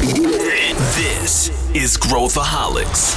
This is Growthaholics.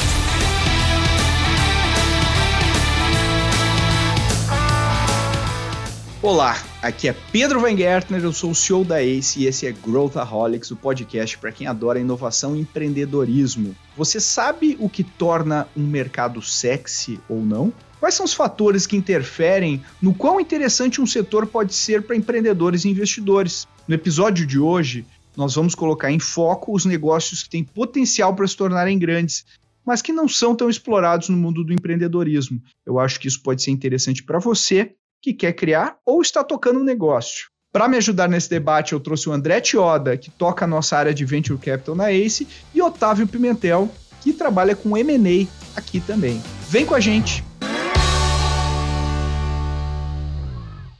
Olá, aqui é Pedro Van Gertner, eu sou o CEO da ACE e esse é Growthaholics, o podcast para quem adora inovação e empreendedorismo. Você sabe o que torna um mercado sexy ou não? Quais são os fatores que interferem no quão interessante um setor pode ser para empreendedores e investidores? No episódio de hoje, nós vamos colocar em foco os negócios que têm potencial para se tornarem grandes, mas que não são tão explorados no mundo do empreendedorismo. Eu acho que isso pode ser interessante para você que quer criar ou está tocando um negócio. Para me ajudar nesse debate, eu trouxe o André Tioda, que toca a nossa área de Venture Capital na ACE, e Otávio Pimentel, que trabalha com M&A aqui também. Vem com a gente!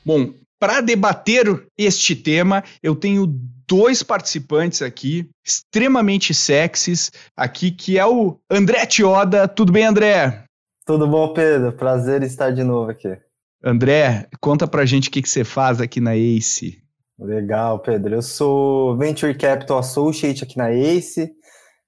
Bom, para debater este tema, eu tenho dois participantes aqui, extremamente sexys, aqui, que é o André Tioda. Tudo bem, André? Tudo bom, Pedro? Prazer estar de novo aqui. André, conta pra gente o que, que você faz aqui na ACE. Legal, Pedro. Eu sou Venture Capital Associate aqui na ACE.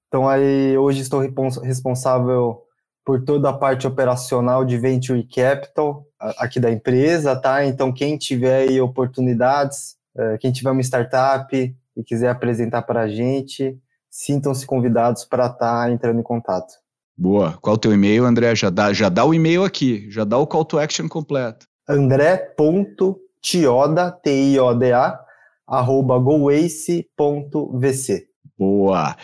Então aí hoje estou responsável por toda a parte operacional de Venture Capital aqui da empresa, tá? Então quem tiver aí oportunidades, é, quem tiver uma startup e quiser apresentar para a gente, sintam-se convidados para estar tá entrando em contato. Boa. Qual o teu e-mail, André? Já dá, já dá o e-mail aqui, já dá o call to action completo. andré.tioda, T-I-O-D-A, arroba goace.vc. Boa.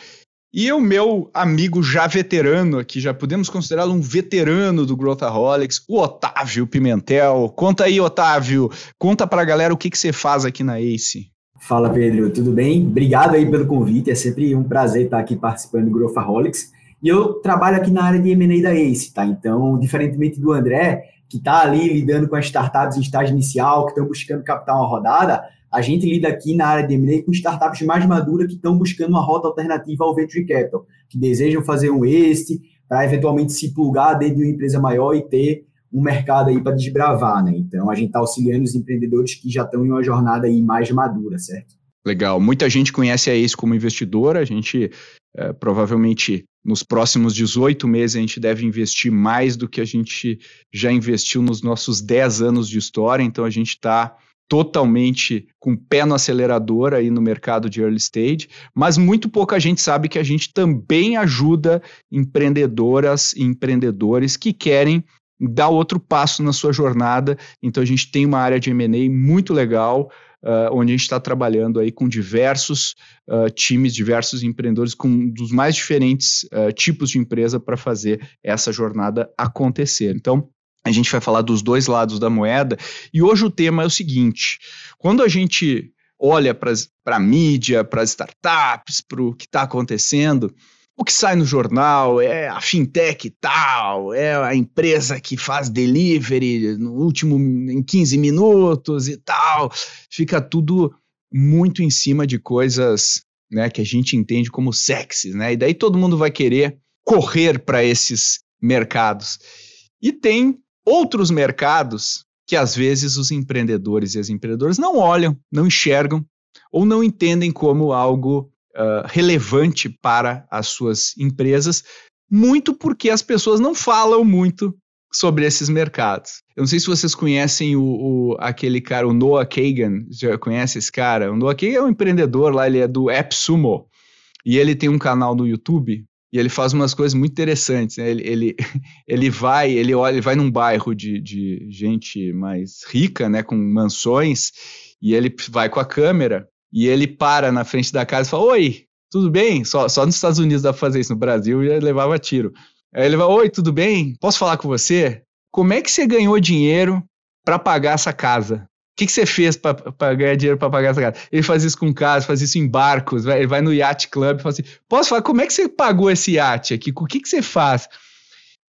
E o meu amigo já veterano aqui, já podemos considerá-lo um veterano do Growthaholics, o Otávio Pimentel. Conta aí, Otávio, conta pra galera o que, que você faz aqui na ACE. Fala, Pedro, tudo bem? Obrigado aí pelo convite, é sempre um prazer estar aqui participando do Growthaholics. E eu trabalho aqui na área de M&A da ACE, tá? Então, diferentemente do André, que está ali lidando com as startups em estágio inicial, que estão buscando captar uma rodada, a gente lida aqui na área de M&A com startups mais maduras que estão buscando uma rota alternativa ao venture capital, que desejam fazer um este para eventualmente se plugar dentro de uma empresa maior e ter um mercado aí para desbravar, né? Então a gente está auxiliando os empreendedores que já estão em uma jornada aí mais madura, certo? Legal. Muita gente conhece a ACE como investidora. A gente é, provavelmente nos próximos 18 meses a gente deve investir mais do que a gente já investiu nos nossos 10 anos de história. Então a gente está totalmente com o pé no acelerador aí no mercado de early stage, mas muito pouca gente sabe que a gente também ajuda empreendedoras e empreendedores que querem dar outro passo na sua jornada. Então a gente tem uma área de M&A muito legal, uh, onde a gente está trabalhando aí com diversos uh, times, diversos empreendedores, com dos mais diferentes uh, tipos de empresa para fazer essa jornada acontecer. Então, a gente vai falar dos dois lados da moeda, e hoje o tema é o seguinte: quando a gente olha para a mídia, para as startups, para o que está acontecendo, o que sai no jornal é a fintech tal, é a empresa que faz delivery no último em 15 minutos e tal. Fica tudo muito em cima de coisas, né, que a gente entende como sexy, né? E daí todo mundo vai querer correr para esses mercados. E tem outros mercados que às vezes os empreendedores e as empreendedoras não olham, não enxergam ou não entendem como algo uh, relevante para as suas empresas, muito porque as pessoas não falam muito sobre esses mercados. Eu não sei se vocês conhecem o, o, aquele cara, o Noah Kagan, já conhece esse cara? O Noah Kagan é um empreendedor lá, ele é do AppSumo, e ele tem um canal no YouTube, e ele faz umas coisas muito interessantes. Né? Ele, ele, ele vai, ele olha, ele vai num bairro de, de gente mais rica, né, com mansões, e ele vai com a câmera e ele para na frente da casa e fala: Oi, tudo bem? Só, só nos Estados Unidos dá pra fazer isso, no Brasil já levava tiro. Aí ele vai: Oi, tudo bem? Posso falar com você? Como é que você ganhou dinheiro para pagar essa casa? O que, que você fez para ganhar dinheiro para pagar essa casa? Ele faz isso com casa, faz isso em barcos, vai, ele vai no Yacht Club e fala assim: Posso falar, como é que você pagou esse iate aqui? O que, que você faz?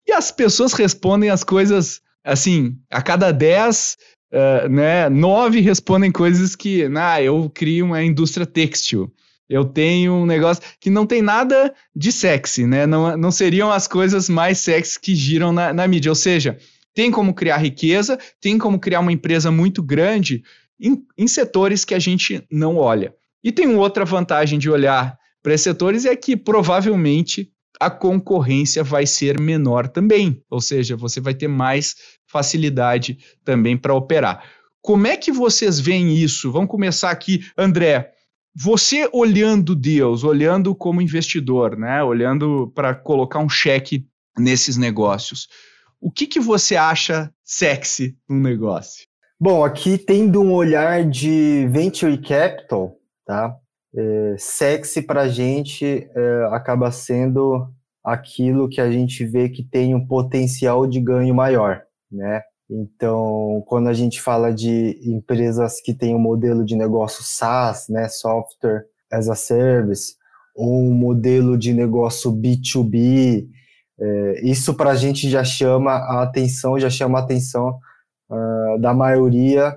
E as pessoas respondem as coisas assim, a cada dez uh, né, nove respondem coisas que, ah, eu crio uma indústria têxtil. Eu tenho um negócio que não tem nada de sexy, né? Não, não seriam as coisas mais sexy que giram na, na mídia. Ou seja, tem como criar riqueza, tem como criar uma empresa muito grande em, em setores que a gente não olha. E tem outra vantagem de olhar para esses setores é que provavelmente a concorrência vai ser menor também, ou seja, você vai ter mais facilidade também para operar. Como é que vocês veem isso? Vamos começar aqui, André. Você olhando Deus, olhando como investidor, né? Olhando para colocar um cheque nesses negócios. O que, que você acha sexy no negócio? Bom, aqui tendo um olhar de venture capital, tá? É, sexy para a gente é, acaba sendo aquilo que a gente vê que tem um potencial de ganho maior, né? Então, quando a gente fala de empresas que têm um modelo de negócio SaaS, né, Software as a Service, ou um modelo de negócio B2B, é, isso para a gente já chama a atenção, já chama a atenção uh, da maioria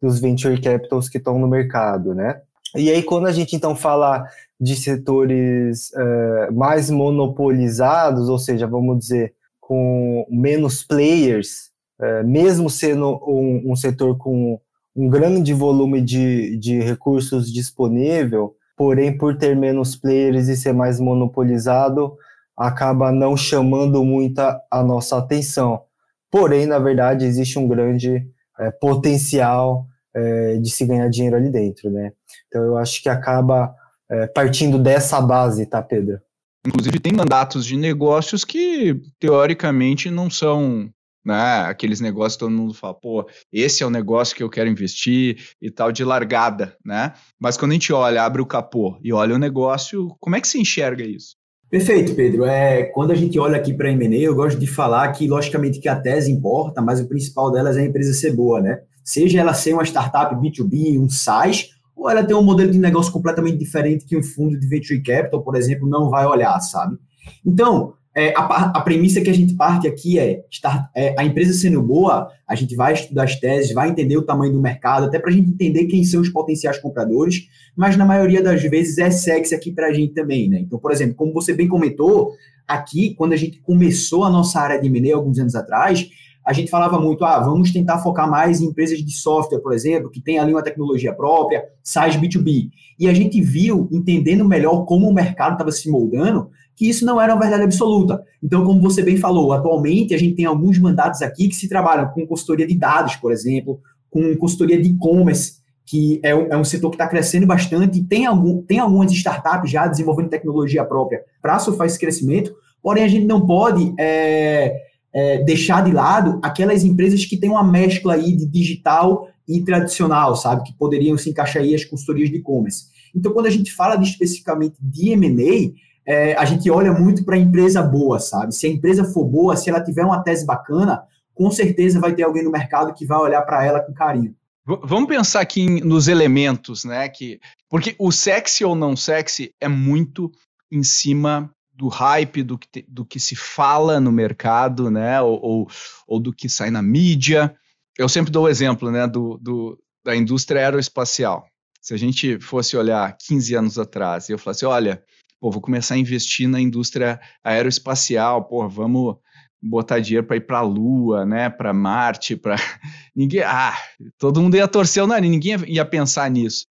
dos venture capitals que estão no mercado, né? E aí, quando a gente então fala de setores uh, mais monopolizados, ou seja, vamos dizer, com menos players, uh, mesmo sendo um, um, setor com um grande volume de, de recursos disponível, porém, por ter menos players e ser mais monopolizado, acaba não chamando muita a nossa atenção. Porém, na verdade, existe um grande é, potencial é, de se ganhar dinheiro ali dentro, né? Então eu acho que acaba é, partindo dessa base, tá, Pedro? Inclusive tem mandatos de negócios que teoricamente não são né, aqueles negócios que todo mundo fala, pô, esse é o negócio que eu quero investir e tal de largada, né? Mas quando a gente olha, abre o capô e olha o negócio, como é que se enxerga isso? Perfeito, Pedro. É, quando a gente olha aqui para a M&A, eu gosto de falar que, logicamente, que a tese importa, mas o principal delas é a empresa ser boa, né? Seja ela ser uma startup B2B, um SaaS, ou ela ter um modelo de negócio completamente diferente que um fundo de venture capital, por exemplo, não vai olhar, sabe? Então, é, a, a, premissa que a gente parte aqui é, estar, é, a empresa sendo boa, a gente vai estudar as teses, vai entender o tamanho do mercado, até para a gente entender quem são os potenciais compradores, mas na maioria das vezes é sexy aqui para a gente também, né? Então, por exemplo, como você bem comentou, aqui, quando a gente começou a nossa área de M&A alguns anos atrás, a gente falava muito, ah, vamos tentar focar mais em empresas de software, por exemplo, que tem ali uma tecnologia própria, SaaS B2B. E a gente viu, entendendo melhor como o mercado estava se moldando, que isso não era uma verdade absoluta. Então, como você bem falou, atualmente a gente tem alguns mandatos aqui que se trabalham com consultoria de dados, por exemplo, com consultoria de e-commerce, que é um, é um, setor que está crescendo bastante e tem, algum, tem algumas startups já desenvolvendo tecnologia própria para surfar esse crescimento, porém a gente não pode é, é, deixar de lado aquelas empresas que têm uma mescla aí de digital e tradicional, sabe, que poderiam se encaixar aí as consultorias de e-commerce. Então, quando a gente fala de, especificamente de M&A, é, a gente olha muito para a empresa boa, sabe? Se a empresa for boa, se ela tiver uma tese bacana, com certeza vai ter alguém no mercado que vai olhar para ela com carinho. Vamos pensar aqui nos elementos, né? Que, porque o sexy ou não sexy é muito em cima do hype, do que, do que se fala no mercado, né? Ou, ou, ou, do que sai na mídia. Eu sempre dou o exemplo, né? Do, do, da indústria aeroespacial. Se a gente fosse olhar 15 anos atrás e eu falasse, olha, pô, vou começar a investir na indústria aeroespacial, pô, vamos botar dinheiro para ir para a Lua, né, para Marte, para ninguém, ah, todo mundo ia torcer o nariz, ninguém ia pensar nisso.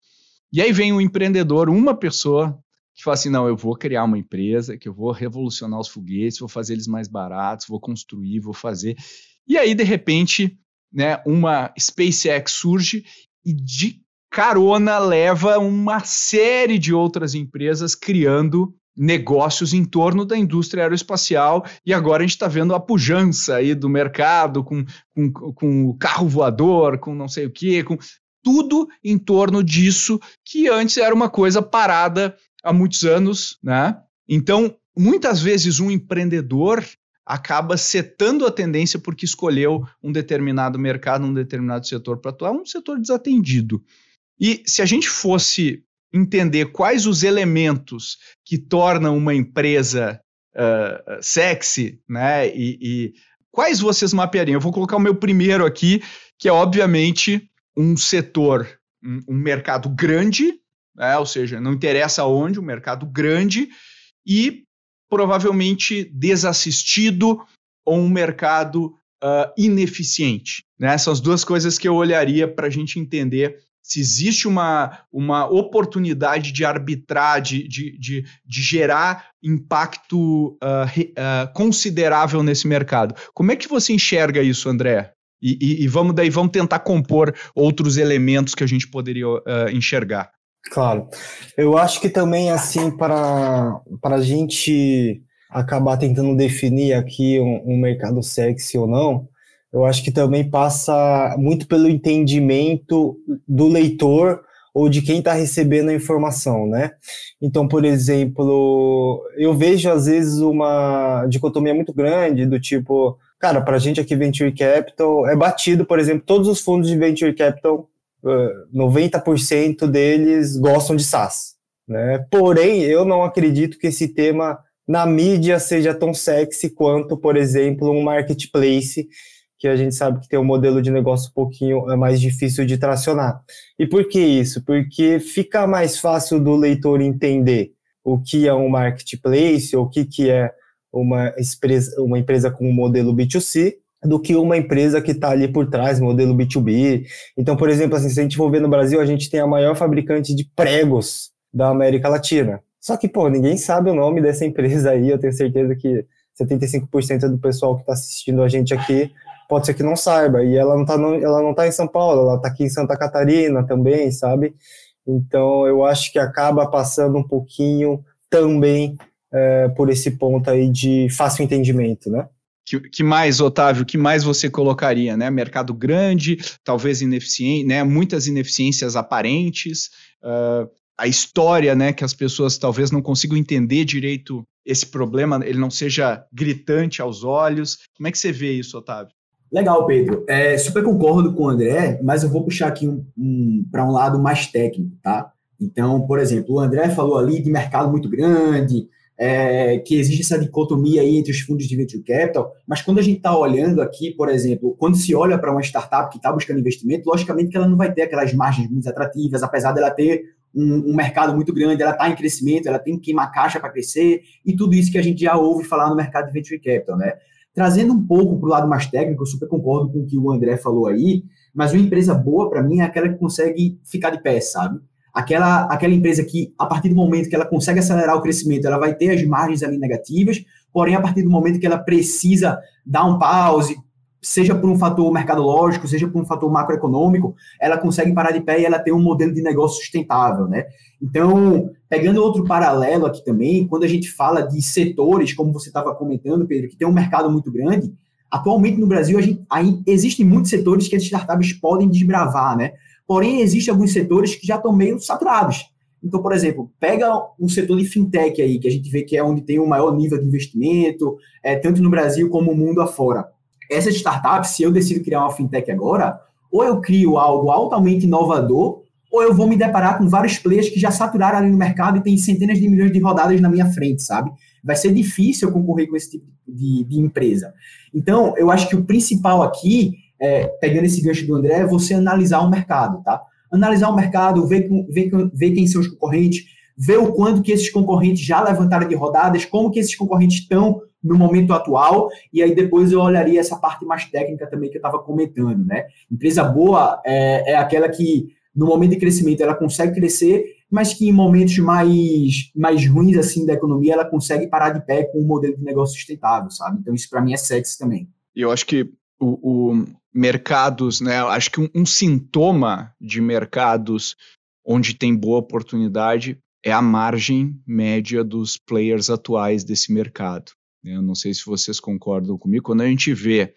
E aí vem um empreendedor, uma pessoa que fala assim, não, eu vou criar uma empresa, que eu vou revolucionar os foguetes, vou fazer eles mais baratos, vou construir, vou fazer. E aí de repente, né, uma SpaceX surge e de carona leva uma série de outras empresas criando negócios em torno da indústria aeroespacial e agora a gente está vendo a pujança aí do mercado com, com, com o carro voador, com não sei o que, com tudo em torno disso que antes era uma coisa parada há muitos anos, né? Então, muitas vezes um empreendedor acaba setando a tendência porque escolheu um determinado mercado, um determinado setor para atuar, um setor desatendido. E se a gente fosse entender quais os elementos que tornam uma empresa uh, sexy, né? E, e, quais vocês mapeariam? Eu vou colocar o meu primeiro aqui, que é obviamente um setor, um, um mercado grande, né? ou seja, não interessa onde, um mercado grande e provavelmente desassistido ou um mercado uh, ineficiente. Né? São as duas coisas que eu olharia para a gente entender se existe uma, uma oportunidade de arbitrar, de, de, de, de gerar impacto uh, uh, considerável nesse mercado. Como é que você enxerga isso, André? E, e, e, vamos daí vamos tentar compor outros elementos que a gente poderia uh, enxergar. Claro, eu acho que também assim para para a gente acabar tentando definir aqui um, um mercado sexy ou não, eu acho que também passa muito pelo entendimento do leitor ou de quem está recebendo a informação, né? Então, por exemplo, eu vejo às vezes uma dicotomia muito grande do tipo, cara, para a gente aqui Venture Capital é batido, por exemplo, todos os fundos de Venture Capital, 90% deles gostam de SaaS, né? Porém, eu não acredito que esse tema na mídia seja tão sexy quanto, por exemplo, um marketplace que a gente sabe que tem um modelo de negócio um pouquinho é mais difícil de tracionar. E por que isso? Porque fica mais fácil do leitor entender o que é um marketplace, ou o que, que é uma empresa, uma empresa com um modelo B2C, do que uma empresa que está ali por trás, modelo B2B. Então, por exemplo, assim, se a gente for ver no Brasil, a gente tem a maior fabricante de pregos da América Latina. Só que, pô, ninguém sabe o nome dessa empresa aí, eu tenho certeza que 75% do pessoal que está assistindo a gente aqui pode ser que não saiba. E ela não está ela não tá em São Paulo, ela está aqui em Santa Catarina também, sabe? Então eu acho que acaba passando um pouquinho também é, por esse ponto aí de fácil entendimento, né? Que, que, mais, Otávio, que mais você colocaria, né? Mercado grande, talvez ineficiente, né? Muitas ineficiências aparentes, uh, a história, né? Que as pessoas talvez não consigam entender direito esse problema, ele não seja gritante aos olhos. Como é que você vê isso, Otávio? Legal, Pedro. É, super concordo com o André, mas eu vou puxar aqui um, um, para um lado mais técnico, tá? Então, por exemplo, o André falou ali de mercado muito grande, é, que existe essa dicotomia aí entre os fundos de venture capital, mas quando a gente está olhando aqui, por exemplo, quando se olha para uma startup que está buscando investimento, logicamente que ela não vai ter aquelas margens muito atrativas, apesar dela ter um, um mercado muito grande, ela está em crescimento, ela tem que queimar caixa para crescer, e tudo isso que a gente já ouve falar no mercado de venture capital, né? Trazendo um pouco para o lado mais técnico, eu super concordo com o que o André falou aí, mas uma empresa boa, para mim, é aquela que consegue ficar de pé, sabe? Aquela, aquela empresa que, a partir do momento que ela consegue acelerar o crescimento, ela vai ter as margens ali negativas, porém, a partir do momento que ela precisa dar um pause, seja por um fator mercadológico, seja por um fator macroeconômico, ela consegue parar de pé e ela tem um modelo de negócio sustentável, né? Então, pegando outro paralelo aqui também, quando a gente fala de setores, como você estava comentando, Pedro, que tem um mercado muito grande, atualmente no Brasil a gente, aí, existem muitos setores que as startups podem desbravar, né? Porém, existem alguns setores que já estão meio saturados. Então, por exemplo, pega um setor de fintech aí, que a gente vê que é onde tem o maior nível de investimento, é, tanto no Brasil como no mundo afora. Essas startups, se eu decido criar uma fintech agora, ou eu crio algo altamente inovador, ou eu vou me deparar com vários players que já saturaram ali no mercado e tem centenas de milhões de rodadas na minha frente, sabe? Vai ser difícil concorrer com esse tipo de, de empresa. Então, eu acho que o principal aqui, é, pegando esse gancho do André, é você analisar o mercado, tá? Analisar o mercado, ver, ver, ver quem são os concorrentes, ver o quanto que esses concorrentes já levantaram de rodadas, como que esses concorrentes estão no momento atual, e aí depois eu olharia essa parte mais técnica também que eu estava comentando, né? Empresa boa é, é aquela que no momento de crescimento ela consegue crescer, mas que em momentos mais, mais ruins assim da economia ela consegue parar de pé com um modelo de negócio sustentável, sabe? Então isso para mim é sexy também. E eu acho que o, o mercados, né? Acho que um, um sintoma de mercados onde tem boa oportunidade é a margem média dos players atuais desse mercado. Eu não sei se vocês concordam comigo. Quando a gente vê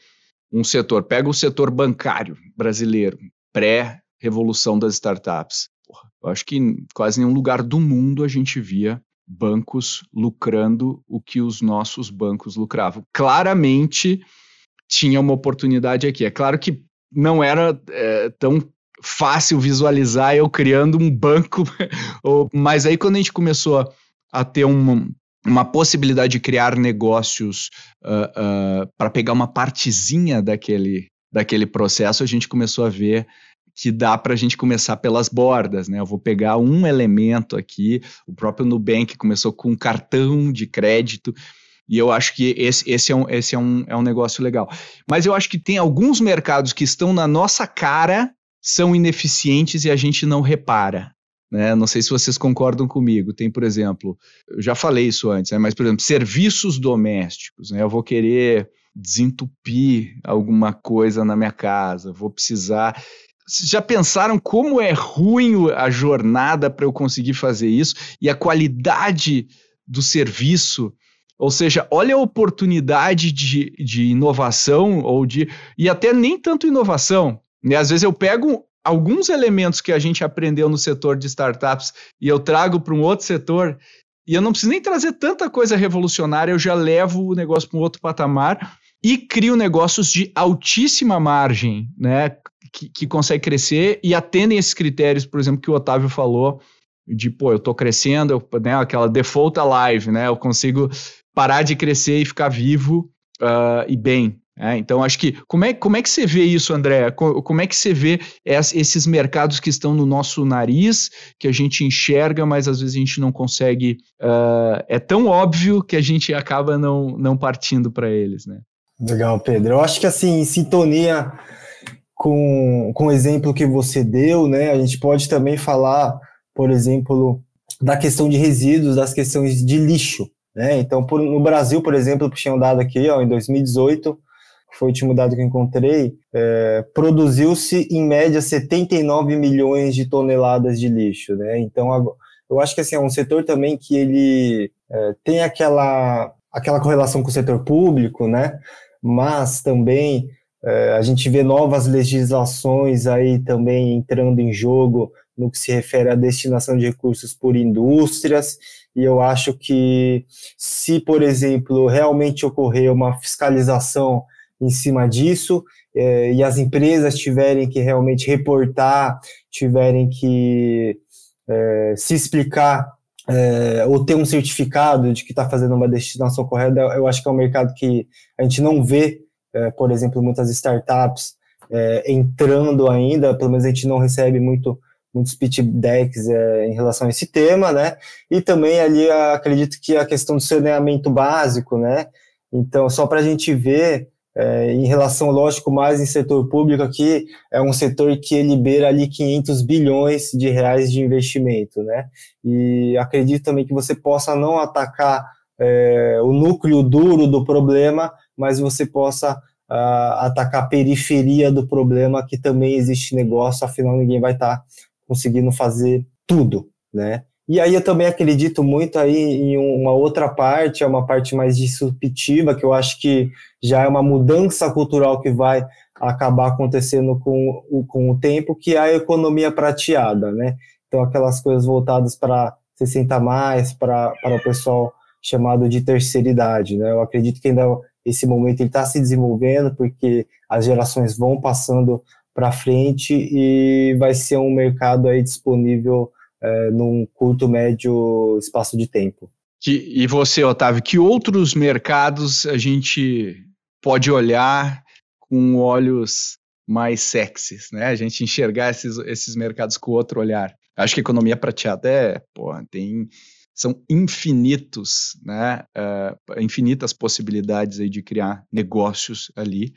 um setor, pega o setor bancário brasileiro, pré revolução das startups. Porra, eu acho que em quase nenhum lugar do mundo a gente via bancos lucrando o que os nossos bancos lucravam. Claramente tinha uma oportunidade aqui. É claro que não era é, tão fácil visualizar eu criando um banco, mas aí quando a gente começou a ter um, uma possibilidade de criar negócios uh, uh, para pegar uma partezinha daquele, daquele processo, a gente começou a ver que dá para a gente começar pelas bordas, né? Eu vou pegar um elemento aqui, o próprio Nubank começou com um cartão de crédito, e eu acho que esse, esse, é, um, esse é, um, é um negócio legal. Mas eu acho que tem alguns mercados que estão na nossa cara são ineficientes e a gente não repara. Né? Não sei se vocês concordam comigo. Tem, por exemplo, eu já falei isso antes, né? mas, por exemplo, serviços domésticos. Né? Eu vou querer desentupir alguma coisa na minha casa, vou precisar. Vocês já pensaram como é ruim a jornada para eu conseguir fazer isso e a qualidade do serviço? Ou seja, olha a oportunidade de, de inovação ou de. e até nem tanto inovação. Né? Às vezes eu pego alguns elementos que a gente aprendeu no setor de startups e eu trago para um outro setor, e eu não preciso nem trazer tanta coisa revolucionária, eu já levo o negócio para um outro patamar e crio negócios de altíssima margem, né? Que, que consegue crescer e atendem esses critérios, por exemplo, que o Otávio falou, de pô, eu estou crescendo, eu, né, aquela default alive, né? Eu consigo parar de crescer e ficar vivo uh, e bem, é, então, acho que como é, como é que você vê isso, André? Como é que você vê esses mercados que estão no nosso nariz, que a gente enxerga, mas às vezes a gente não consegue. Uh, é tão óbvio que a gente acaba não, não partindo para eles, né? Legal, Pedro. Eu acho que assim, em sintonia com, com o exemplo que você deu, né? A gente pode também falar, por exemplo, da questão de resíduos, das questões de lixo. Né? Então, por, no Brasil, por exemplo, um dado aqui, ó, em 2018, foi o último dado que eu encontrei, é, produziu-se em média 79 milhões de toneladas de lixo, né? Então, eu acho que assim, é um setor também que ele é, tem aquela, aquela correlação com o setor público, né? Mas também é, a gente vê novas legislações aí também entrando em jogo no que se refere à destinação de recursos por indústrias, e eu acho que se, por exemplo, realmente ocorrer uma fiscalização em cima disso é, e as empresas tiverem que realmente reportar, tiverem que é, se explicar é, ou ter um certificado de que está fazendo uma destinação correta, eu acho que é um mercado que a gente não vê, por exemplo, muitas startups entrando ainda, pelo menos a gente não recebe muito muitos pitch decks é, em relação a esse tema, né? E também ali acredito que a questão do saneamento básico, né? Então, só para a gente ver é, em relação, lógico, mais em setor público aqui, é um setor que libera ali 500 bilhões de reais de investimento, né? E acredito também que você possa não atacar é, o núcleo duro do problema, mas você possa atacar a periferia do problema, que também existe negócio, afinal ninguém vai estar tá conseguindo fazer tudo, né? E aí eu também acredito muito aí em uma outra parte, é uma parte mais disruptiva, que eu acho que já é uma mudança cultural que vai acabar acontecendo com o, com o tempo, que é a economia prateada, né? Então aquelas coisas voltadas para 60 mais, para o pessoal chamado de terceira idade, né? Eu acredito que ainda esse momento está se desenvolvendo, porque as gerações vão passando para frente e vai ser um mercado aí disponível é, num curto, médio espaço de tempo. Que, e você, Otávio, que outros mercados a gente pode olhar com olhos mais sexys, né? A gente enxergar esses, esses mercados com outro olhar. Acho que economia prateada é, porra, tem são infinitos, né? Uh, infinitas possibilidades aí de criar negócios ali.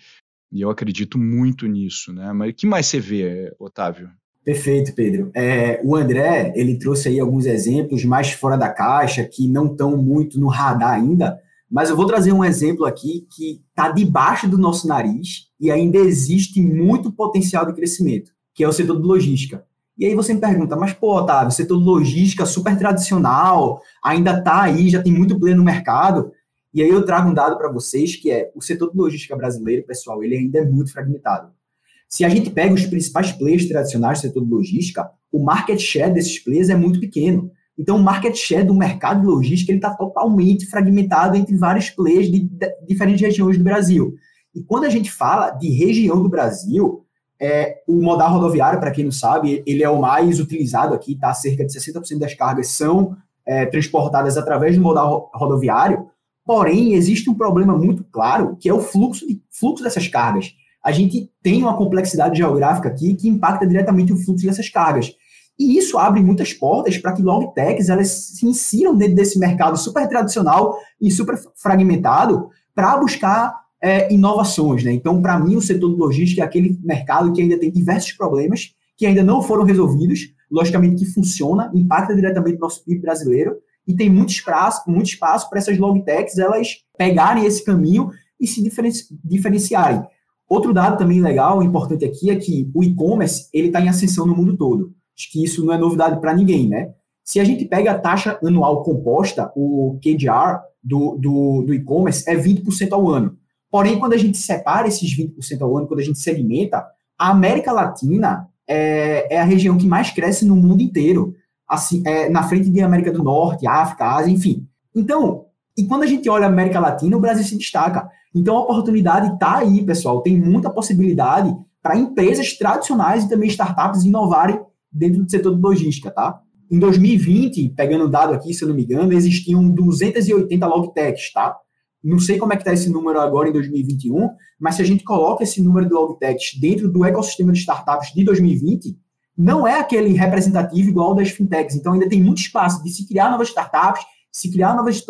E eu acredito muito nisso, né? Mas o que mais você vê, Otávio? Perfeito, Pedro. É, o André, ele trouxe aí alguns exemplos mais fora da caixa, que não estão muito no radar ainda, mas eu vou trazer um exemplo aqui que está debaixo do nosso nariz e ainda existe muito potencial de crescimento, que é o setor de logística. E aí você me pergunta, mas pô, Otávio, setor de logística super tradicional, ainda está aí, já tem muito pleno no mercado. E aí eu trago um dado para vocês que é o setor de logística brasileiro, pessoal, ele ainda é muito fragmentado. Se a gente pega os principais players tradicionais do setor de logística, o market share desses players é muito pequeno. Então, o market share do mercado de logística está totalmente fragmentado entre vários players de, de, diferentes regiões do Brasil. E quando a gente fala de região do Brasil, é, o modal rodoviário, para quem não sabe, ele é o mais utilizado aqui, tá? Cerca de 60% das cargas são é, transportadas através do modal rodoviário. Porém, existe um problema muito claro, que é o fluxo, de, fluxo dessas cargas a gente tem uma complexidade geográfica aqui que impacta diretamente o fluxo dessas cargas. E isso abre muitas portas para que logtechs elas se insiram dentro desse mercado super tradicional e super fragmentado para buscar é, inovações. Né? Então, para mim, o setor de logística é aquele mercado que ainda tem diversos problemas que ainda não foram resolvidos, logicamente que funciona, impacta diretamente no nosso PIB brasileiro, e tem muito espaço, muito espaço para essas logtechs elas pegarem esse caminho e se diferenciarem. Outro dado também legal, importante aqui, é que o e-commerce ele está em ascensão no mundo todo. Acho que isso não é novidade para ninguém, né? Se a gente pega a taxa anual composta, o KDR do, do, do e-commerce é 20% ao ano. Porém, quando a gente separa esses 20% ao ano, quando a gente segmenta, a América Latina é, é a região que mais cresce no mundo inteiro. Assim, é, na frente de América do Norte, África, Ásia, enfim. Então, e quando a gente olha a América Latina, o Brasil se destaca. Então, a oportunidade está aí, pessoal. Tem muita possibilidade para empresas tradicionais e também startups inovarem dentro do setor de logística, tá? Em 2020, pegando o dado aqui, se eu não me engano, existiam 280 logtechs, tá? Não sei como é que está esse número agora em 2021, mas se a gente coloca esse número de logtechs dentro do ecossistema de startups de 2020, não é aquele representativo igual das fintechs. Então, ainda tem muito espaço de se criar novas startups, se criar novas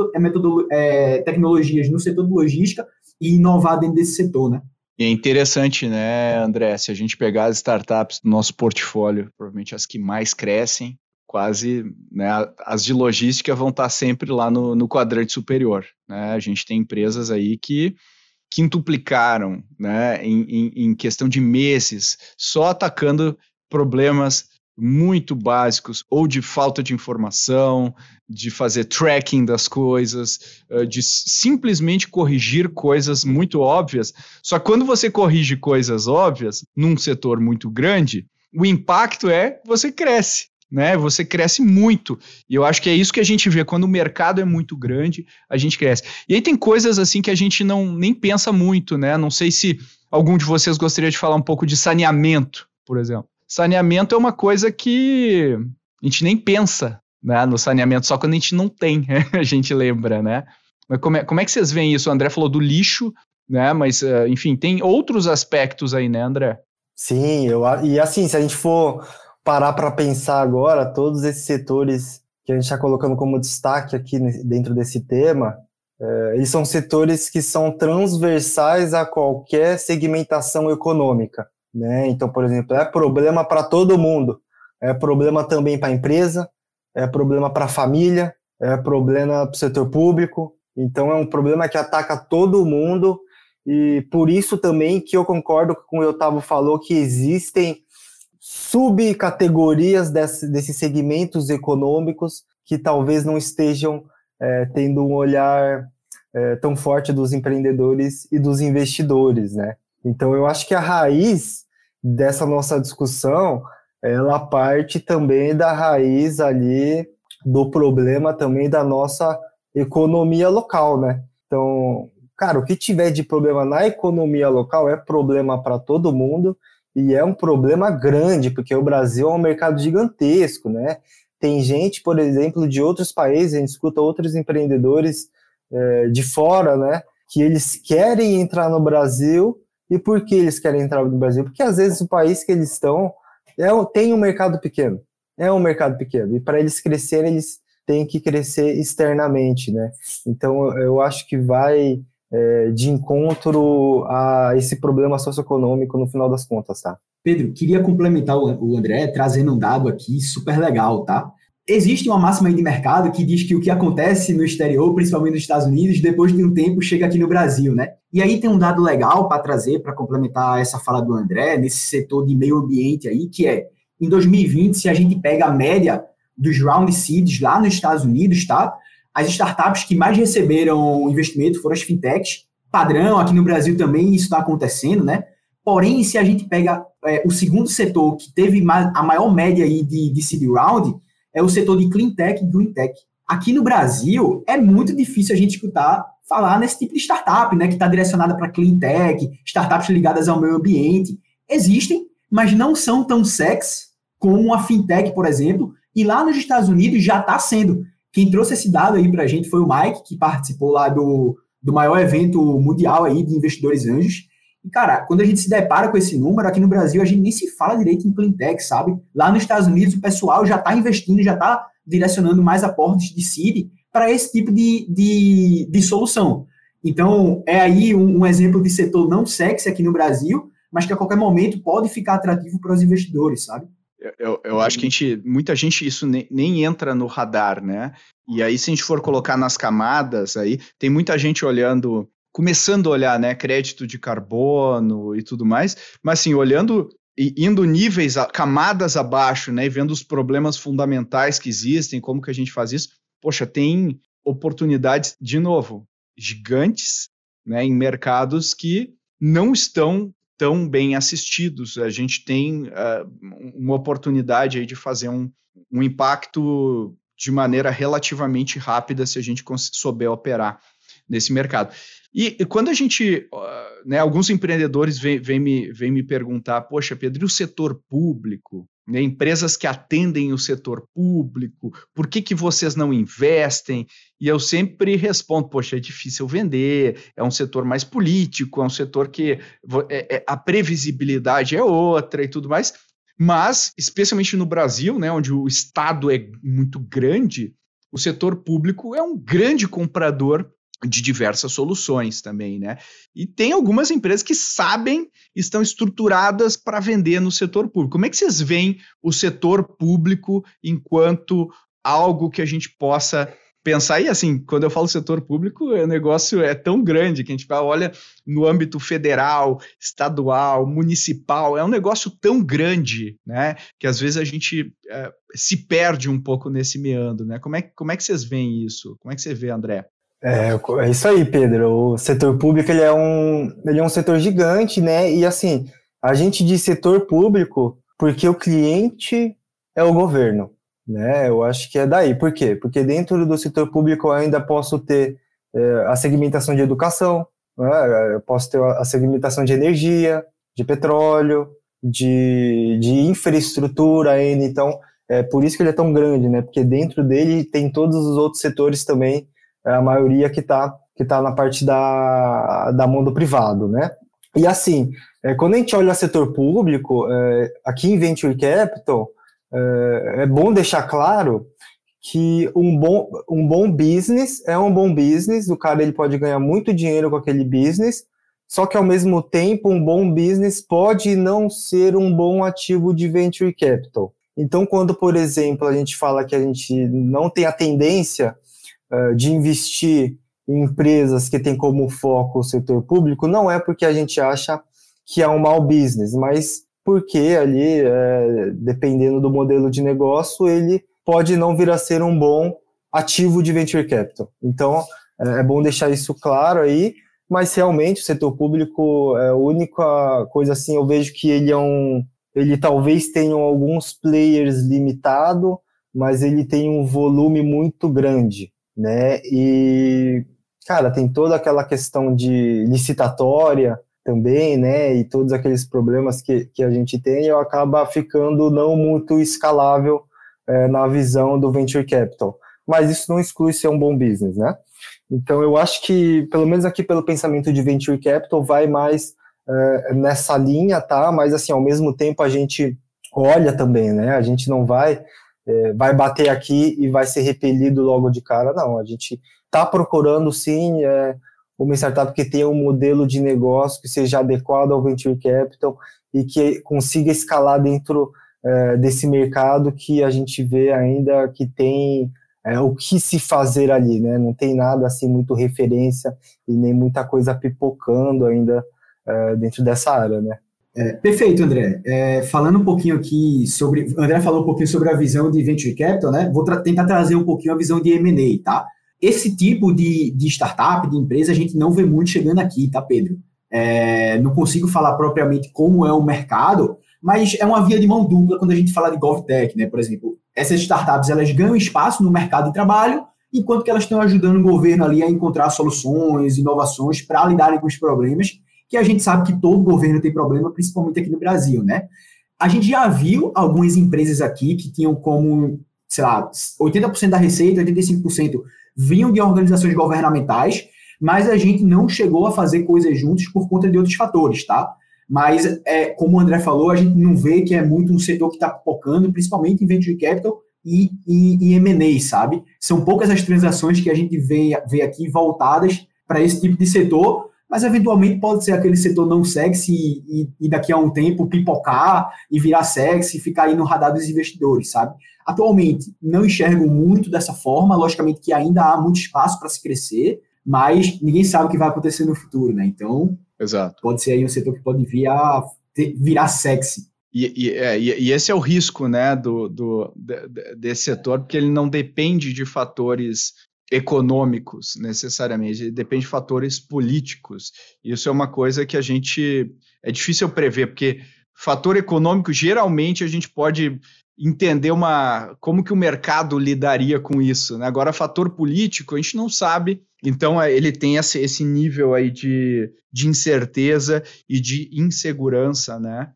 é, tecnologias no setor de logística e inovar dentro desse setor, né? E é interessante, né, André, se a gente pegar as startups do nosso portfólio, provavelmente as que mais crescem, quase, né, as de logística vão estar sempre lá no, no quadrante superior. Né? A gente tem empresas aí que quintuplicaram né, em, em, em questão de meses, só atacando problemas muito básicos, ou de falta de informação, de fazer tracking das coisas, eh, de simplesmente corrigir coisas muito óbvias. Só quando você corrige coisas óbvias num setor muito grande, o impacto é você cresce né? Você cresce muito. E eu acho que é isso que a gente vê. Quando o mercado é muito grande, a gente cresce. E aí tem coisas assim que a gente não nem pensa muito, né? Não sei se algum de vocês gostaria de falar um pouco de saneamento, por exemplo. Saneamento é uma coisa que a gente nem pensa né, no saneamento, só quando a gente não tem, a gente lembra, né? Mas como é, como é que vocês veem isso? O André falou do lixo, né? Mas, uh, enfim, tem outros aspectos aí, né, André? Sim, eu, e assim, se a gente for parar para pensar agora, todos esses setores que a gente está colocando como destaque aqui dentro desse tema, é, eles são setores que são transversais a qualquer segmentação econômica. Né? Então, por exemplo, é problema para todo mundo, é problema também para a empresa, é problema para a família, é problema para o setor público. Então, é um problema que ataca todo mundo e por isso também que eu concordo com o que o Otávio falou que existem subcategorias desse, desses segmentos econômicos que talvez não estejam é, tendo um olhar é, tão forte dos empreendedores e dos investidores, né? Então, eu acho que a raiz dessa nossa discussão, ela parte também da raiz ali do problema também da nossa economia local, né? Então, cara, o que tiver de problema na economia local é problema para todo mundo e é um problema grande, porque o Brasil é um mercado gigantesco, né? Tem gente, por exemplo, de outros países, a gente escuta outros empreendedores é, de fora, né? Que eles querem entrar no Brasil. E por que eles querem entrar no Brasil? Porque às vezes o país que eles estão é, tem um mercado pequeno. É um mercado pequeno. E para eles crescerem, eles têm que crescer externamente, né? Então eu acho que vai é, de encontro a esse problema socioeconômico no final das contas, tá? Pedro, queria complementar o André trazendo um dado aqui super legal, tá? Existe uma máxima aí de mercado que diz que o que acontece no exterior, principalmente nos Estados Unidos, depois de um tempo chega aqui no Brasil, né? E aí tem um dado legal para trazer, para complementar essa fala do André, nesse setor de meio ambiente aí, que é, em 2020, se a gente pega a média dos round seeds lá nos Estados Unidos, tá? As startups que mais receberam investimento foram as fintechs, padrão, aqui no Brasil também isso está acontecendo, né? Porém, se a gente pega é, o segundo setor que teve a maior média aí de, de seed round, é o setor de clean tech e green tech. Aqui no Brasil, é muito difícil a gente escutar falar nesse tipo de startup, né, que está direcionada para clean tech, startups ligadas ao meio ambiente. Existem, mas não são tão sexy como a fintech, por exemplo, e lá nos Estados Unidos já está sendo. Quem trouxe esse dado aí para a gente foi o Mike, que participou lá do, do maior evento mundial aí de investidores anjos. E, cara, quando a gente se depara com esse número, aqui no Brasil a gente nem se fala direito em cleantech, sabe? Lá nos Estados Unidos o pessoal já está investindo, já está direcionando mais aportes de seed para esse tipo de, de, de, solução. Então, é aí um, um, exemplo de setor não sexy aqui no Brasil, mas que a qualquer momento pode ficar atrativo para os investidores, sabe? eu, eu acho que a gente, muita gente, isso nem, nem, entra no radar, né? E aí, se a gente for colocar nas camadas, aí tem muita gente olhando, começando a olhar, né? Crédito de carbono e tudo mais, mas assim, olhando e indo níveis, camadas abaixo, né? E vendo os problemas fundamentais que existem, como que a gente faz isso. Poxa, tem oportunidades, de novo, gigantes, né? Em mercados que não estão tão bem assistidos. A gente tem uh, uma oportunidade aí de fazer um, um impacto de maneira relativamente rápida se a gente souber operar nesse mercado. E, quando a gente, né, alguns empreendedores vêm, me, vêm me perguntar, poxa, Pedro, e o setor público? Né, empresas que atendem o setor público, por que, que vocês não investem? E eu sempre respondo, poxa, é difícil vender, é um setor mais político, é um setor que é, é, a previsibilidade é outra e tudo mais, mas, especialmente no Brasil, né, onde o Estado é muito grande, o setor público é um grande comprador de diversas soluções também, né? E tem algumas empresas que sabem, estão estruturadas para vender no setor público. Como é que vocês veem o setor público enquanto algo que a gente possa pensar? E assim, quando eu falo setor público, o negócio é tão grande que a gente olha no âmbito federal, estadual, municipal, é um negócio tão grande, né? Que às vezes a gente é, se perde um pouco nesse meandro, né? Como é, como é que vocês veem isso? Como é que você vê, André? É, é isso aí, Pedro. O setor público ele é um, ele é um setor gigante, né? E assim, a gente diz setor público porque o cliente é o governo, né? Eu acho que é daí. Por quê? Porque dentro do setor público eu ainda posso ter é, a segmentação de educação, né? eu posso ter a segmentação de energia, de petróleo, de, de infraestrutura ainda. Então, é por isso que ele é tão grande, né? Porque dentro dele tem todos os outros setores também é a maioria que está que tá na parte da, da mão do privado, né? E assim, é, quando a gente olha setor público, é, aqui em Venture Capital, é, é, bom deixar claro que um bom, um bom business é um bom business, o cara ele pode ganhar muito dinheiro com aquele business, só que ao mesmo tempo um bom business pode não ser um bom ativo de venture capital. Então, quando, por exemplo, a gente fala que a gente não tem a tendência uh, de investir em empresas que têm como foco o setor público, não é porque a gente acha que é um mau business, mas porque ali, é, dependendo do modelo de negócio, ele pode não vir a ser um bom ativo de venture capital. Então, é, bom deixar isso claro aí, mas realmente o setor público é a única coisa assim, eu vejo que ele é um, ele talvez tenha alguns players limitado, mas ele tem um volume muito grande né? E, cara, tem toda aquela questão de licitatória também, né? E todos aqueles problemas que, que a gente tem, e acaba ficando não muito escalável é, na visão do venture capital. Mas isso não exclui ser um bom business, né? Então, eu acho que, pelo menos aqui pelo pensamento de venture capital, vai mais é, nessa linha, tá? Mas, assim, ao mesmo tempo, a gente olha também, né? A gente não vai é, vai bater aqui e vai ser repelido logo de cara. Não, a gente está procurando sim é, uma startup que tenha um modelo de negócio que seja adequado ao venture capital e que consiga escalar dentro é, desse mercado que a gente vê ainda que tem é, o que se fazer ali, né? Não tem nada assim muito referência e nem muita coisa pipocando ainda é, dentro dessa área, né? É, perfeito, André. É, falando um pouquinho aqui sobre. André falou um pouquinho sobre a visão de Venture Capital, né? Vou tra tentar trazer um pouquinho a visão de MA, tá? Esse tipo de, de startup, de empresa, a gente não vê muito chegando aqui, tá, Pedro? É, não consigo falar propriamente como é o mercado, mas é uma via de mão dupla quando a gente fala de GovTech, né? Por exemplo, essas startups elas ganham espaço no mercado de trabalho, enquanto que elas estão ajudando o governo ali a encontrar soluções, inovações para lidarem com os problemas que a gente sabe que todo governo tem problema, principalmente aqui no Brasil, né? A gente já viu algumas empresas aqui que tinham como, sei lá, 80% da receita, 85% vinham de organizações governamentais, mas a gente não chegou a fazer coisas juntos por conta de outros fatores, tá? Mas, é, como o André falou, a gente não vê que é muito um setor que está focando, principalmente em venture capital e, e, e M&A, sabe? São poucas as transações que a gente vê, vê aqui voltadas para esse tipo de setor, mas eventualmente pode ser aquele setor não sexy e, e, daqui a um tempo pipocar e virar sexy e ficar aí no radar dos investidores, sabe? Atualmente, não enxergo muito dessa forma, logicamente que ainda há muito espaço para se crescer, mas ninguém sabe o que vai acontecer no futuro, né? Então, Exato. pode ser aí um setor que pode vir a ter, virar sexy. E, e, é, e, esse é o risco né, do, do, desse setor, porque ele não depende de fatores econômicos necessariamente, depende de fatores políticos. Isso é uma coisa que a gente é difícil prever, porque fator econômico geralmente a gente pode entender uma como que o mercado lidaria com isso. Né? Agora, fator político, a gente não sabe. Então, é, ele tem esse, esse nível aí de, de incerteza e de insegurança, né?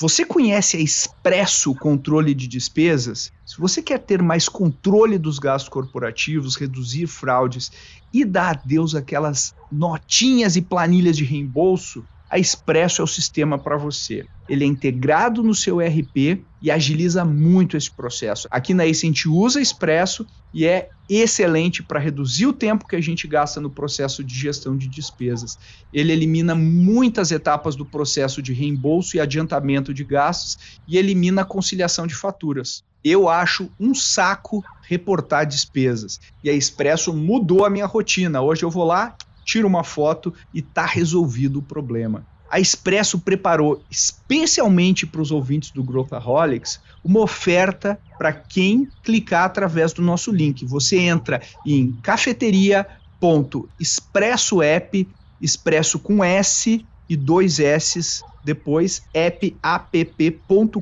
Você conhece a Expresso Controle de Despesas? Se você quer ter mais controle dos gastos corporativos, reduzir fraudes e dar adeus àquelas notinhas e planilhas de reembolso, a Expresso é o sistema para você. Ele é integrado no seu RP e agiliza muito esse processo. Aqui na Ace a gente usa Expresso e é excelente para reduzir o tempo que a gente gasta no processo de gestão de despesas. Ele elimina muitas etapas do processo de reembolso e adiantamento de gastos e elimina a conciliação de faturas. Eu acho um saco reportar despesas. E a Expresso mudou a minha rotina. Hoje eu vou lá, tira uma foto e tá resolvido o problema. A Expresso preparou especialmente para os ouvintes do Growthaholics uma oferta para quem clicar através do nosso link. Você entra em cafeteria.expressoapp, expresso com S e dois S depois appapp.com.br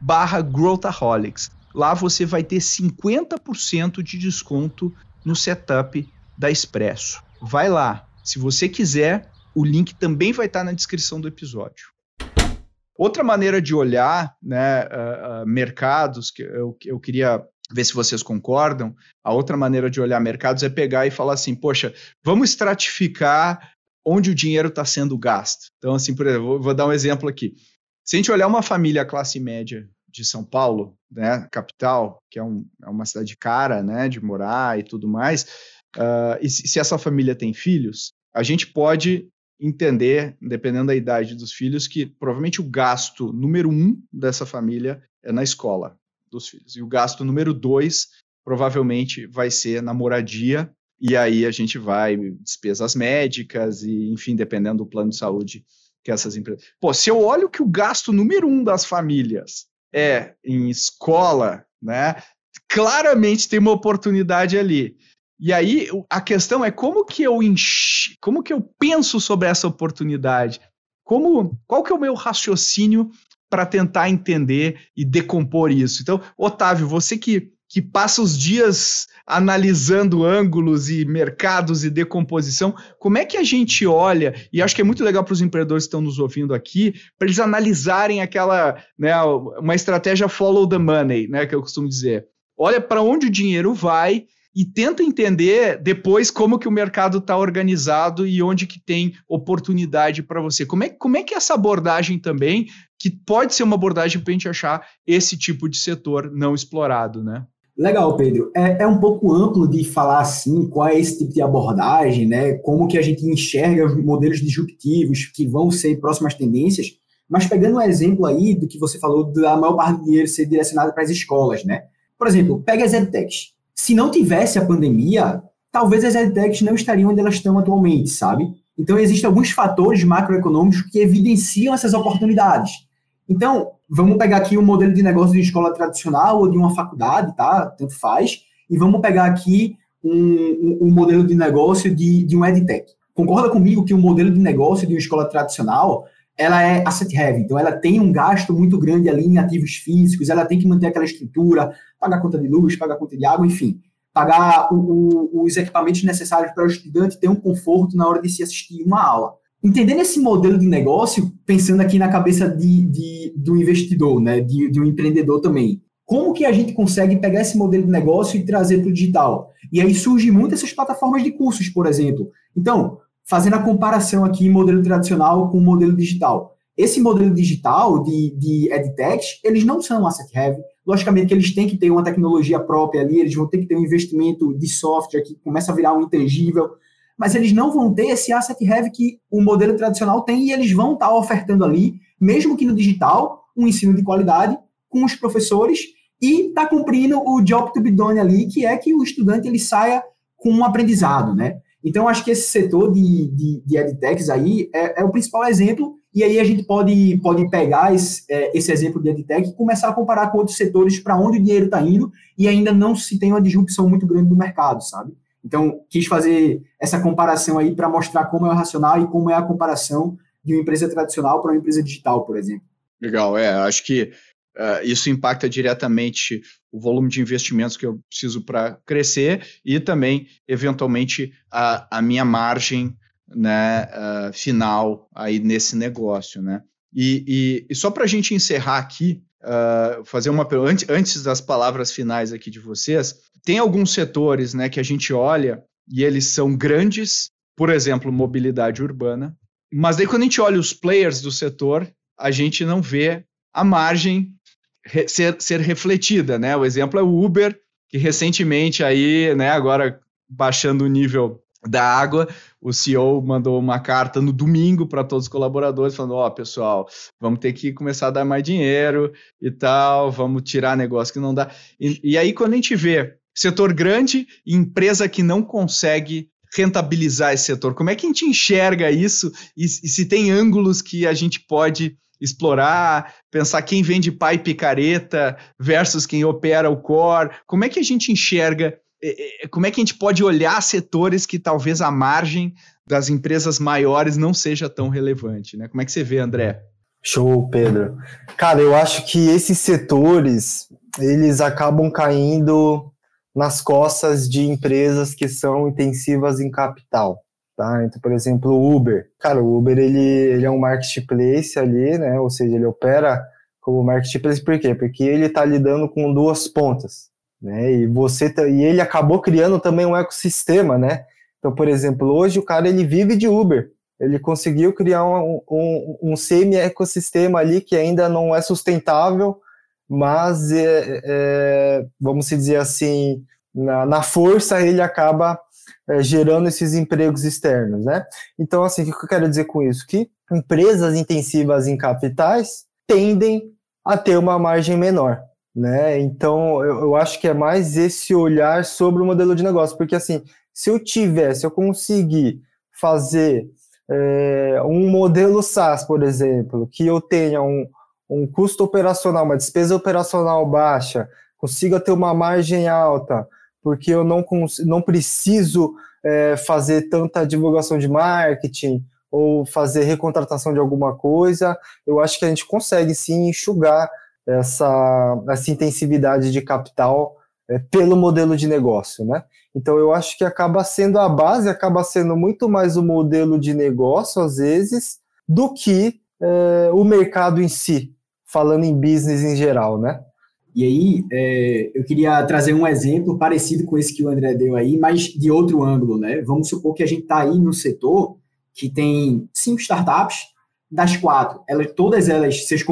barra Growthaholics. Lá você vai ter 50% de desconto no setup da Expresso. Vai lá. Se você quiser, o link também vai estar na descrição do episódio. Outra maneira de olhar né, uh, uh, mercados, que eu, eu queria ver se vocês concordam, a outra maneira de olhar mercados é pegar e falar assim, poxa, vamos estratificar onde o dinheiro está sendo gasto. Então, assim, por exemplo, vou, vou dar um exemplo aqui. Se a gente olhar uma família classe média de São Paulo, né, capital, que é, um, é uma cidade cara, né, de morar e tudo mais, Uh, e se essa família tem filhos, a gente pode entender, dependendo da idade dos filhos, que provavelmente o gasto número um dessa família é na escola dos filhos. E o gasto número dois provavelmente vai ser na moradia, e aí a gente vai, despesas médicas, e enfim, dependendo do plano de saúde que essas empresas. Pô, se eu olho que o gasto número um das famílias é em escola, né? Claramente tem uma oportunidade ali. E aí a questão é como que eu como que eu penso sobre essa oportunidade? Como qual que é o meu raciocínio para tentar entender e decompor isso? Então, Otávio, você que que passa os dias analisando ângulos e mercados e decomposição, como é que a gente olha, e acho que é muito legal para os empreendedores que estão nos ouvindo aqui, para eles analisarem aquela, né, uma estratégia follow the money, né, que eu costumo dizer. Olha para onde o dinheiro vai e tenta entender depois como que o mercado está organizado e onde que tem oportunidade para você. Como é, como é que essa abordagem também, que pode ser uma abordagem para a gente achar esse tipo de setor não explorado, né? Legal, Pedro. É, é, um pouco amplo de falar assim qual é esse tipo de abordagem, né? Como que a gente enxerga os modelos disruptivos que vão ser próximas tendências. Mas pegando um exemplo aí do que você falou da maior parte do dinheiro ser direcionado para as escolas, né? Por exemplo, pega as edtechs se não tivesse a pandemia, talvez as edtechs não estariam onde elas estão atualmente, sabe? Então, existem alguns fatores macroeconômicos que evidenciam essas oportunidades. Então, vamos pegar aqui um modelo de negócio de escola tradicional ou de uma faculdade, tá? Tanto faz. E vamos pegar aqui um, um, um modelo de negócio de, de um edtech. Concorda comigo que o modelo de negócio de uma escola tradicional ela é asset heavy, então ela tem um gasto muito grande ali em ativos físicos, ela tem que manter aquela estrutura, pagar conta de luz, pagar conta de água, enfim, pagar o, o, os equipamentos necessários para o estudante ter um conforto na hora de se assistir uma aula. Entendendo esse modelo de negócio, pensando aqui na cabeça de, de do investidor, né, de, de um empreendedor também, como que a gente consegue pegar esse modelo de negócio e trazer para o digital? E aí surgem muitas essas plataformas de cursos, por exemplo. Então, fazendo a comparação aqui modelo tradicional com modelo digital. Esse modelo digital de, de edtech, eles não são asset heavy. Logicamente que eles têm que ter uma tecnologia própria ali, eles vão ter que ter um investimento de software que começa a virar um intangível, mas eles não vão ter esse asset heavy que o modelo tradicional tem e eles vão estar ofertando ali, mesmo que no digital, um ensino de qualidade com os professores e está cumprindo o job to be done ali, que é que o estudante ele saia com um aprendizado, né? Então, acho que esse setor de, de, de edtechs aí é, é, o principal exemplo, e aí a gente pode, pode pegar esse, é, esse exemplo de edtech e começar a comparar com outros setores para onde o dinheiro está indo, e ainda não se tem uma disrupção muito grande do mercado, sabe? Então, quis fazer essa comparação aí para mostrar como é o racional e como é a comparação de uma empresa tradicional para uma empresa digital, por exemplo. Legal, é, acho que Uh, isso impacta diretamente o volume de investimentos que eu preciso para crescer e também, eventualmente, a, a minha margem né, uh, final aí nesse negócio. Né? E, e, e só para a gente encerrar aqui, uh, fazer uma pergunta, antes das palavras finais aqui de vocês, tem alguns setores né, que a gente olha e eles são grandes, por exemplo, mobilidade urbana, mas daí quando a gente olha os players do setor, a gente não vê a margem ser, ser refletida, né? O exemplo é o Uber, que recentemente aí, né, agora baixando o nível da água, o CEO mandou uma carta no domingo para todos os colaboradores falando, ó, oh, pessoal, vamos ter que começar a dar mais dinheiro e tal, vamos tirar negócio que não dá. E, e aí quando a gente vê setor grande e empresa que não consegue rentabilizar esse setor, como é que a gente enxerga isso e, e se tem ângulos que a gente pode explorar, pensar quem vende pai picareta versus quem opera o core. Como é que a gente enxerga, como é que a gente pode olhar setores que talvez a margem das empresas maiores não seja tão relevante, né? Como é que você vê, André? Show, Pedro. Cara, eu acho que esses setores, eles acabam caindo nas costas de empresas que são intensivas em capital. Tá? Então, por exemplo, o Uber. Cara, o Uber ele, ele é um marketplace ali, né? Ou seja, ele opera como marketplace por quê? Porque ele está lidando com duas pontas, né? E você e ele acabou criando também um ecossistema, né? Então, por exemplo, hoje o cara ele vive de Uber. Ele conseguiu criar um, um, um semi-ecossistema ali que ainda não é sustentável, mas é, é, vamos dizer assim, na, na força ele acaba é, gerando esses empregos externos, né? Então, assim, o que eu quero dizer com isso? Que empresas intensivas em capitais tendem a ter uma margem menor, né? Então, eu, eu acho que é mais esse olhar sobre o modelo de negócio, porque assim, se eu tiver, se eu conseguir fazer é, um modelo SaaS, por exemplo, que eu tenha um, um custo operacional, uma despesa operacional baixa, consiga ter uma margem alta, porque eu não, não preciso é, fazer tanta divulgação de marketing ou fazer recontratação de alguma coisa. Eu acho que a gente consegue sim enxugar essa, essa intensividade de capital é, pelo modelo de negócio, né? Então eu acho que acaba sendo a base, acaba sendo muito mais o modelo de negócio, às vezes, do que é, o mercado em si, falando em business em geral, né? E aí, é, eu queria trazer um exemplo parecido com esse que o André deu aí, mas de outro ângulo, né? Vamos supor que a gente está aí no setor que tem cinco startups, das quatro, elas, todas elas, seus,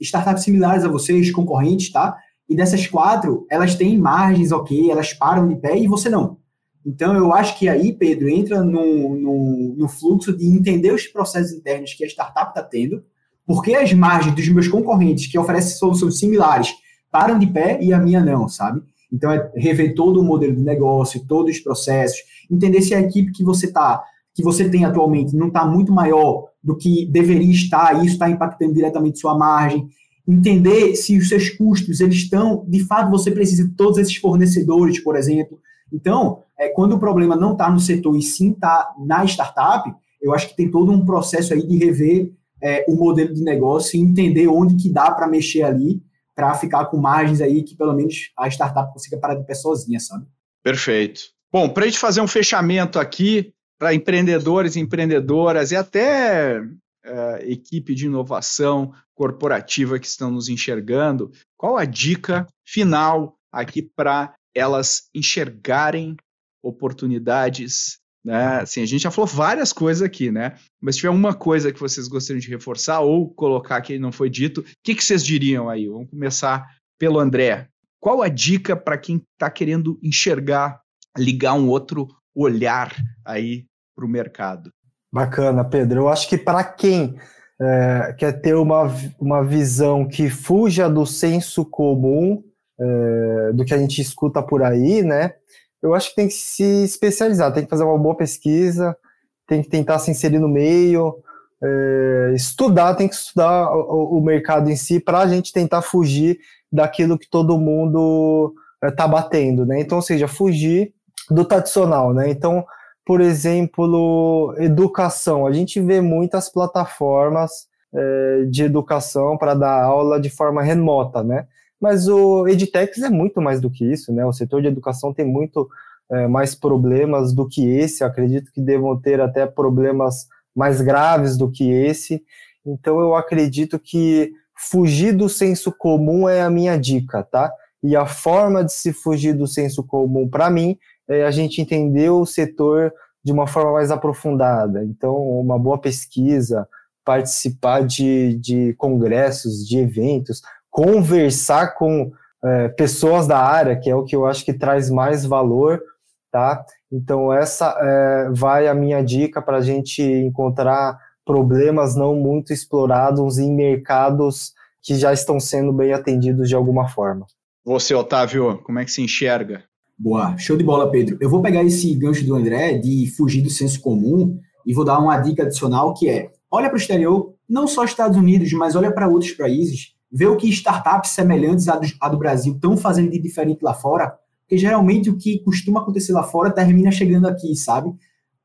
startups similares a vocês, concorrentes, tá? E dessas quatro, elas têm margens ok, elas param de pé e você não. Então, eu acho que aí, Pedro, entra no, no, no fluxo de entender os processos internos que a startup está tendo, porque as margens dos meus concorrentes que oferecem soluções similares param de pé e a minha não, sabe? Então, é rever todo o modelo de negócio, todos os processos, entender se a equipe que você tá, que você tem atualmente não está muito maior do que deveria estar, e isso está impactando diretamente sua margem, entender se os seus custos eles estão, de fato, você precisa de todos esses fornecedores, por exemplo. Então, é, quando o problema não está no setor e sim está na startup, eu acho que tem todo um processo aí de rever é, o modelo de negócio e entender onde que dá para mexer ali para ficar com margens aí que pelo menos a startup consiga parar de pé sozinha, sabe? Perfeito. Bom, para a gente fazer um fechamento aqui para empreendedores e empreendedoras e até é, equipe de inovação corporativa que estão nos enxergando, qual a dica final aqui para elas enxergarem oportunidades né? Assim, a gente já falou várias coisas aqui, né? Mas se tiver uma coisa que vocês gostariam de reforçar ou colocar que não foi dito, o que, que vocês diriam aí? Vamos começar pelo André. Qual a dica para quem está querendo enxergar, ligar um outro olhar aí para o mercado. Bacana, Pedro. Eu acho que para quem é, quer ter uma, uma visão que fuja do senso comum, é, do que a gente escuta por aí, né? Eu acho que tem que se especializar, tem que fazer uma boa pesquisa, tem que tentar se inserir no meio, é, estudar, tem que estudar o, o mercado em si para a gente tentar fugir daquilo que todo mundo está é, batendo, né? Então, ou seja, fugir do tradicional, né? Então, por exemplo, educação. A gente vê muitas plataformas é, de educação para dar aula de forma remota, né? Mas o Edtex é muito mais do que isso, né? O setor de educação tem muito é, mais problemas do que esse. Acredito que devam ter até problemas mais graves do que esse. Então, eu acredito que fugir do senso comum é a minha dica, tá? E a forma de se fugir do senso comum, para mim, é a gente entender o setor de uma forma mais aprofundada. Então, uma boa pesquisa, participar de, de congressos, de eventos, conversar com é, pessoas da área, que é o que eu acho que traz mais valor, tá? Então, essa é, vai a minha dica para a gente encontrar problemas não muito explorados em mercados que já estão sendo bem atendidos de alguma forma. Você, Otávio, como é que se enxerga? Boa, show de bola, Pedro. Eu vou pegar esse gancho do André de fugir do senso comum e vou dar uma dica adicional que é: olha para o exterior, não só Estados Unidos, mas olha para outros países, vê o que startups semelhantes à do, à do Brasil estão fazendo de diferente lá fora, porque geralmente o que costuma acontecer lá fora termina chegando aqui, sabe?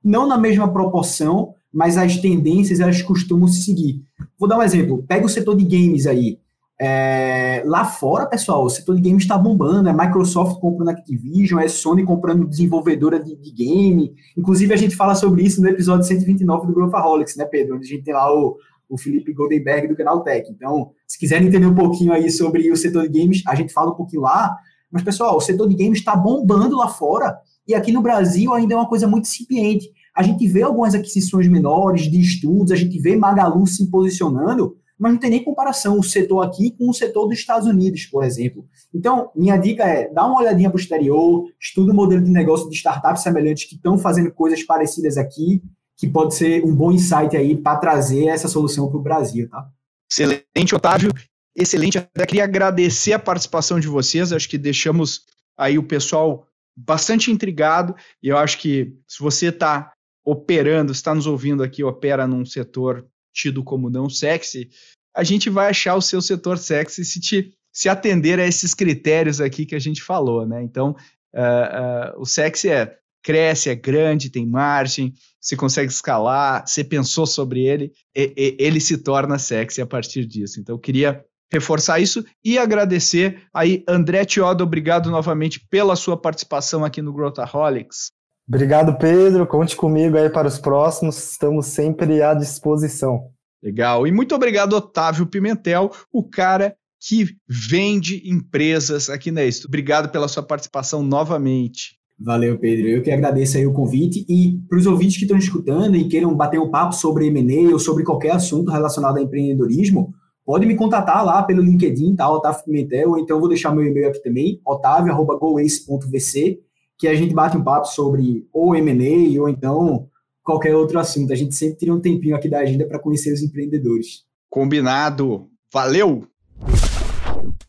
Não na mesma proporção, mas as tendências elas costumam se seguir. Vou dar um exemplo: pega o setor de games aí. É, lá fora, pessoal, o setor de games está bombando, é Microsoft comprando Activision, é Sony comprando desenvolvedora de, de, game. Inclusive, a gente fala sobre isso no episódio 129 do Growthaholics, né, Pedro? Onde a gente tem lá o, o Felipe Goldenberg do canal Tech. Então, se quiserem entender um pouquinho aí sobre o setor de games, a gente fala um pouquinho lá. Mas, pessoal, o setor de games está bombando lá fora e aqui no Brasil ainda é uma coisa muito incipiente. A gente vê algumas aquisições menores de estudos, a gente vê Magalu se posicionando, mas não tem nem comparação o setor aqui com o setor dos Estados Unidos, por exemplo. Então, minha dica é, dá uma olhadinha para o exterior, estuda o modelo de negócio de startups semelhantes que estão fazendo coisas parecidas aqui, que pode ser um bom insight aí para trazer essa solução para o Brasil, tá? Excelente, Otávio. Excelente. Eu queria agradecer a participação de vocês. Acho que deixamos aí o pessoal bastante intrigado. E eu acho que se você está operando, está nos ouvindo aqui, opera num setor tido como não sexy, a gente vai achar o seu setor sexy se te se atender a esses critérios aqui que a gente falou, né? Então, uh, uh, o sexy é cresce, é grande, tem margem, você consegue escalar, você pensou sobre ele, e, e, ele se torna sexy a partir disso. Então, eu queria reforçar isso e agradecer aí, André Tiodo, obrigado novamente pela sua participação aqui no Growthaholics. Obrigado, Pedro. Conte comigo aí para os próximos. Estamos sempre à disposição. Legal. E muito obrigado, Otávio Pimentel, o cara que vende empresas aqui na Exto. Obrigado pela sua participação novamente. Valeu, Pedro. Eu que agradeço aí o convite. E para os ouvintes que estão escutando e queiram bater um papo sobre M&A ou sobre qualquer assunto relacionado a empreendedorismo, pode me contatar lá pelo LinkedIn, tá? Otávio Pimentel, ou então vou deixar meu e-mail aqui também, otavio.goace.vc que a gente bate um papo sobre ou M&A ou então qualquer outro assunto. A gente sempre tira um tempinho aqui da agenda para conhecer os empreendedores. Combinado. Valeu!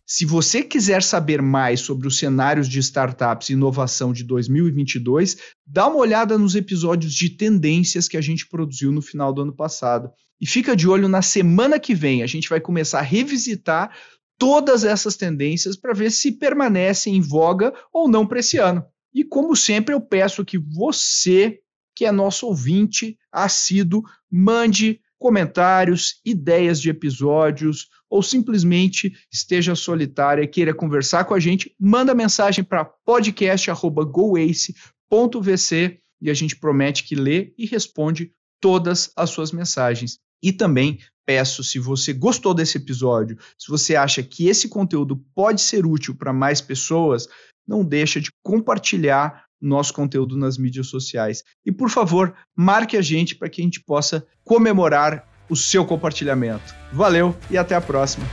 Se você quiser saber mais sobre os cenários de startups e inovação de 2022, dá uma olhada nos episódios de tendências que a gente produziu no final do ano passado. E fica de olho na semana que vem, a gente vai começar a revisitar todas essas tendências para ver se permanecem em voga ou não para esse ano. E como sempre, eu peço que você, que é nosso ouvinte assíduo, mande comentários, ideias de episódios ou simplesmente esteja solitária e queira conversar com a gente, manda mensagem para podcast@goace.vc e a gente promete que lê e responde todas as suas mensagens. E também peço, se você gostou desse episódio, se você acha que esse conteúdo pode ser útil para mais pessoas, não deixa de compartilhar nosso conteúdo nas mídias sociais. E por favor, marque a gente para que a gente possa comemorar o seu compartilhamento. Valeu e até a próxima.